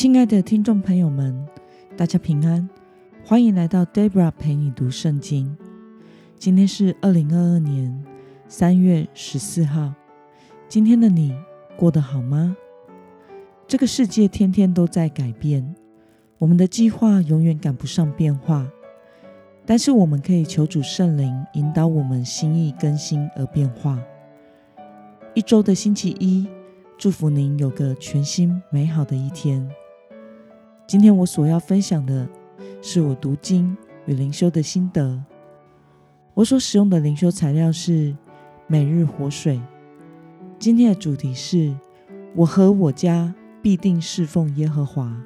亲爱的听众朋友们，大家平安，欢迎来到 Debra 陪你读圣经。今天是二零二二年三月十四号。今天的你过得好吗？这个世界天天都在改变，我们的计划永远赶不上变化，但是我们可以求主圣灵引导我们心意更新而变化。一周的星期一，祝福您有个全新美好的一天。今天我所要分享的是我读经与灵修的心得。我所使用的灵修材料是每日活水。今天的主题是我和我家必定侍奉耶和华。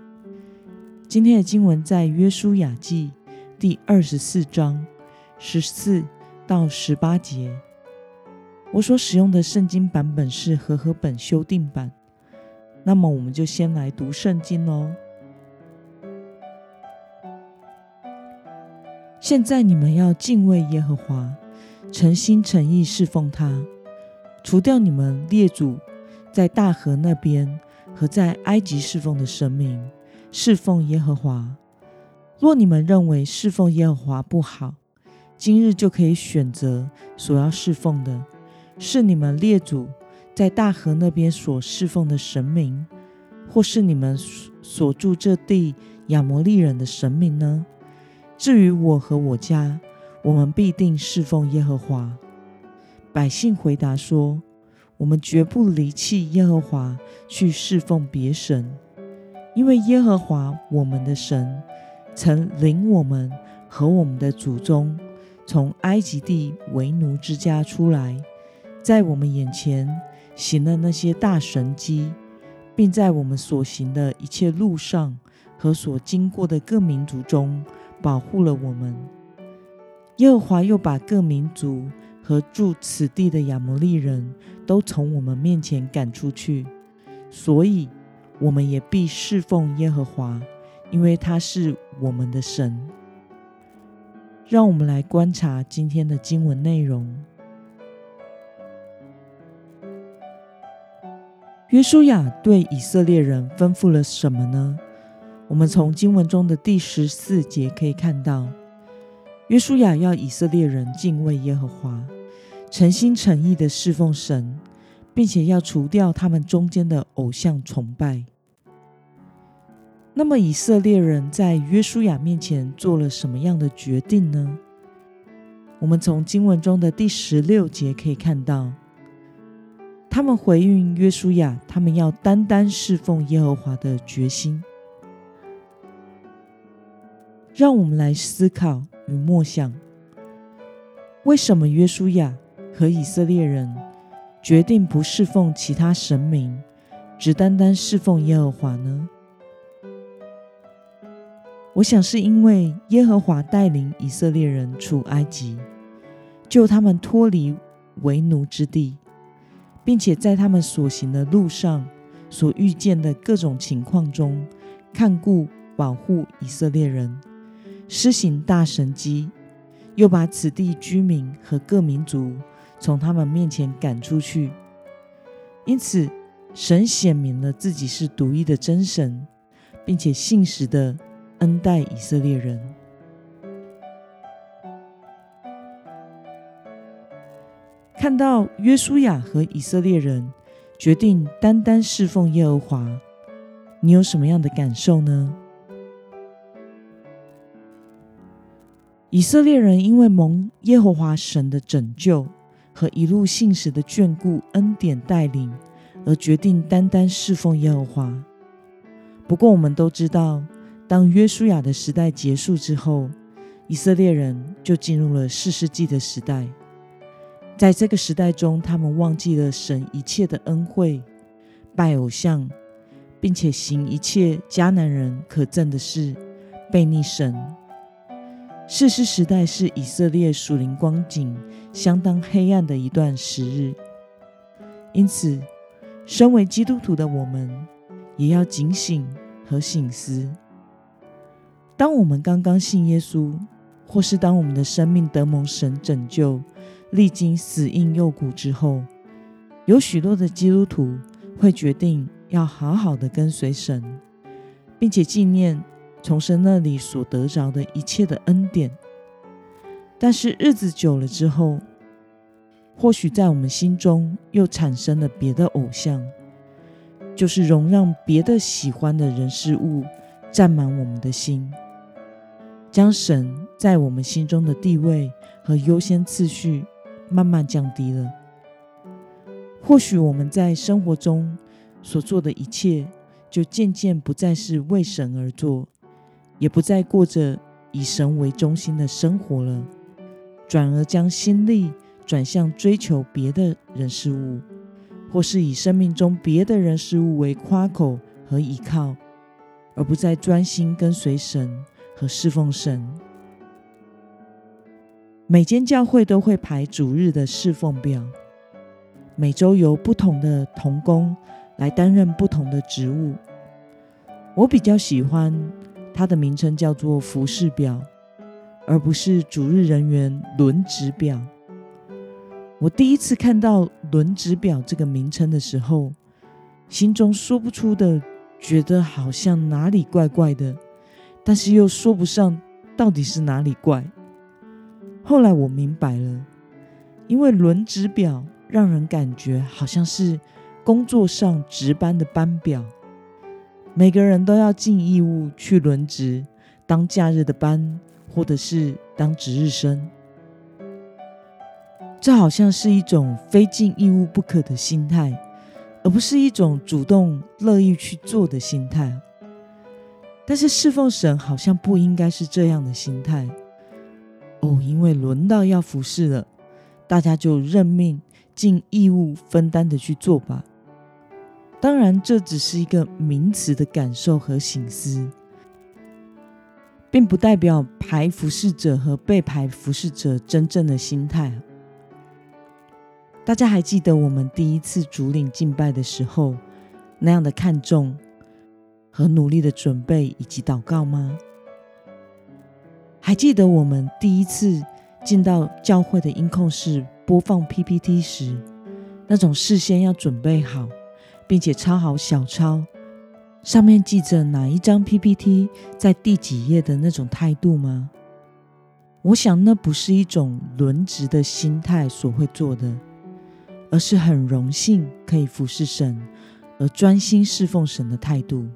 今天的经文在约书亚记第二十四章十四到十八节。我所使用的圣经版本是和合本修订版。那么我们就先来读圣经喽。现在你们要敬畏耶和华，诚心诚意侍奉他，除掉你们列祖在大河那边和在埃及侍奉的神明，侍奉耶和华。若你们认为侍奉耶和华不好，今日就可以选择所要侍奉的，是你们列祖在大河那边所侍奉的神明，或是你们所住这地亚摩利人的神明呢？至于我和我家，我们必定侍奉耶和华。百姓回答说：“我们绝不离弃耶和华去侍奉别神，因为耶和华我们的神曾领我们和我们的祖宗从埃及地为奴之家出来，在我们眼前行了那些大神迹，并在我们所行的一切路上和所经过的各民族中。”保护了我们。耶和华又把各民族和住此地的亚摩利人都从我们面前赶出去，所以我们也必侍奉耶和华，因为他是我们的神。让我们来观察今天的经文内容。约书亚对以色列人吩咐了什么呢？我们从经文中的第十四节可以看到，约书亚要以色列人敬畏耶和华，诚心诚意的侍奉神，并且要除掉他们中间的偶像崇拜。那么，以色列人在约书亚面前做了什么样的决定呢？我们从经文中的第十六节可以看到，他们回应约书亚，他们要单单侍奉耶和华的决心。让我们来思考与默想：为什么约书亚和以色列人决定不侍奉其他神明，只单单侍奉耶和华呢？我想是因为耶和华带领以色列人出埃及，救他们脱离为奴之地，并且在他们所行的路上所遇见的各种情况中，看顾保护以色列人。施行大神机，又把此地居民和各民族从他们面前赶出去。因此，神显明了自己是独一的真神，并且信实的恩待以色列人。看到约书亚和以色列人决定单单侍奉耶和华，你有什么样的感受呢？以色列人因为蒙耶和华神的拯救和一路信使的眷顾、恩典带领，而决定单单侍奉耶和华。不过，我们都知道，当约书亚的时代结束之后，以色列人就进入了四世纪的时代。在这个时代中，他们忘记了神一切的恩惠，拜偶像，并且行一切迦南人可憎的事，背逆神。世世时代是以色列属灵光景相当黑暗的一段时日，因此，身为基督徒的我们也要警醒和醒思。当我们刚刚信耶稣，或是当我们的生命得蒙神拯救，历经死荫幽谷之后，有许多的基督徒会决定要好好的跟随神，并且纪念从神那里所得着的一切的恩典。但是日子久了之后，或许在我们心中又产生了别的偶像，就是容让别的喜欢的人事物占满我们的心，将神在我们心中的地位和优先次序慢慢降低了。或许我们在生活中所做的一切，就渐渐不再是为神而做，也不再过着以神为中心的生活了，转而将心力。转向追求别的人事物，或是以生命中别的人事物为夸口和依靠，而不再专心跟随神和侍奉神。每间教会都会排主日的侍奉表，每周由不同的童工来担任不同的职务。我比较喜欢它的名称叫做服饰表，而不是主日人员轮值表。我第一次看到“轮值表”这个名称的时候，心中说不出的，觉得好像哪里怪怪的，但是又说不上到底是哪里怪。后来我明白了，因为轮值表让人感觉好像是工作上值班的班表，每个人都要尽义务去轮值，当假日的班，或者是当值日生。这好像是一种非尽义务不可的心态，而不是一种主动乐意去做的心态。但是侍奉神好像不应该是这样的心态哦，因为轮到要服侍了，大家就认命、尽义务、分担的去做吧。当然，这只是一个名词的感受和醒思，并不代表排服侍者和被排服侍者真正的心态。大家还记得我们第一次主领敬拜的时候那样的看重和努力的准备以及祷告吗？还记得我们第一次进到教会的音控室播放 PPT 时，那种事先要准备好，并且抄好小抄，上面记着哪一张 PPT 在第几页的那种态度吗？我想那不是一种轮值的心态所会做的。而是很荣幸可以服侍神，而专心侍奉神的态度。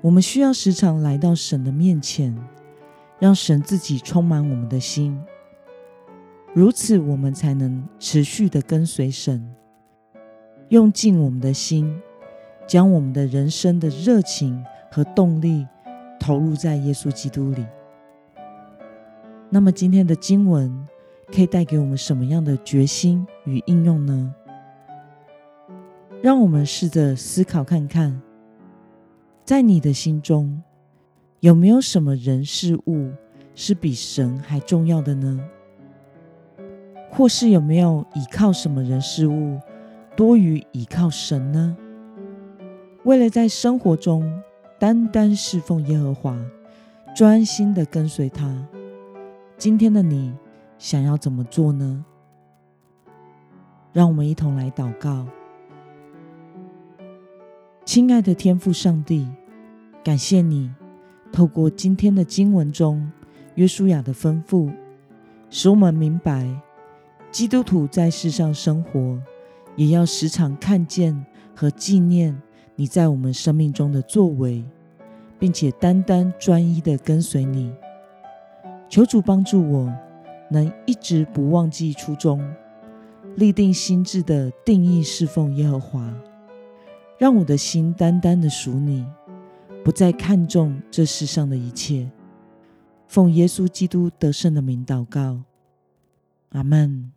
我们需要时常来到神的面前，让神自己充满我们的心，如此我们才能持续的跟随神，用尽我们的心，将我们的人生的热情和动力投入在耶稣基督里。那么今天的经文。可以带给我们什么样的决心与应用呢？让我们试着思考看看，在你的心中有没有什么人事物是比神还重要的呢？或是有没有依靠什么人事物多于依靠神呢？为了在生活中单单侍奉耶和华，专心的跟随他，今天的你。想要怎么做呢？让我们一同来祷告。亲爱的天父上帝，感谢你透过今天的经文中约书亚的吩咐，使我们明白，基督徒在世上生活，也要时常看见和纪念你在我们生命中的作为，并且单单专一的跟随你。求主帮助我。能一直不忘记初衷，立定心智的定义侍奉耶和华，让我的心单单的属你，不再看重这世上的一切。奉耶稣基督得胜的名祷告，阿门。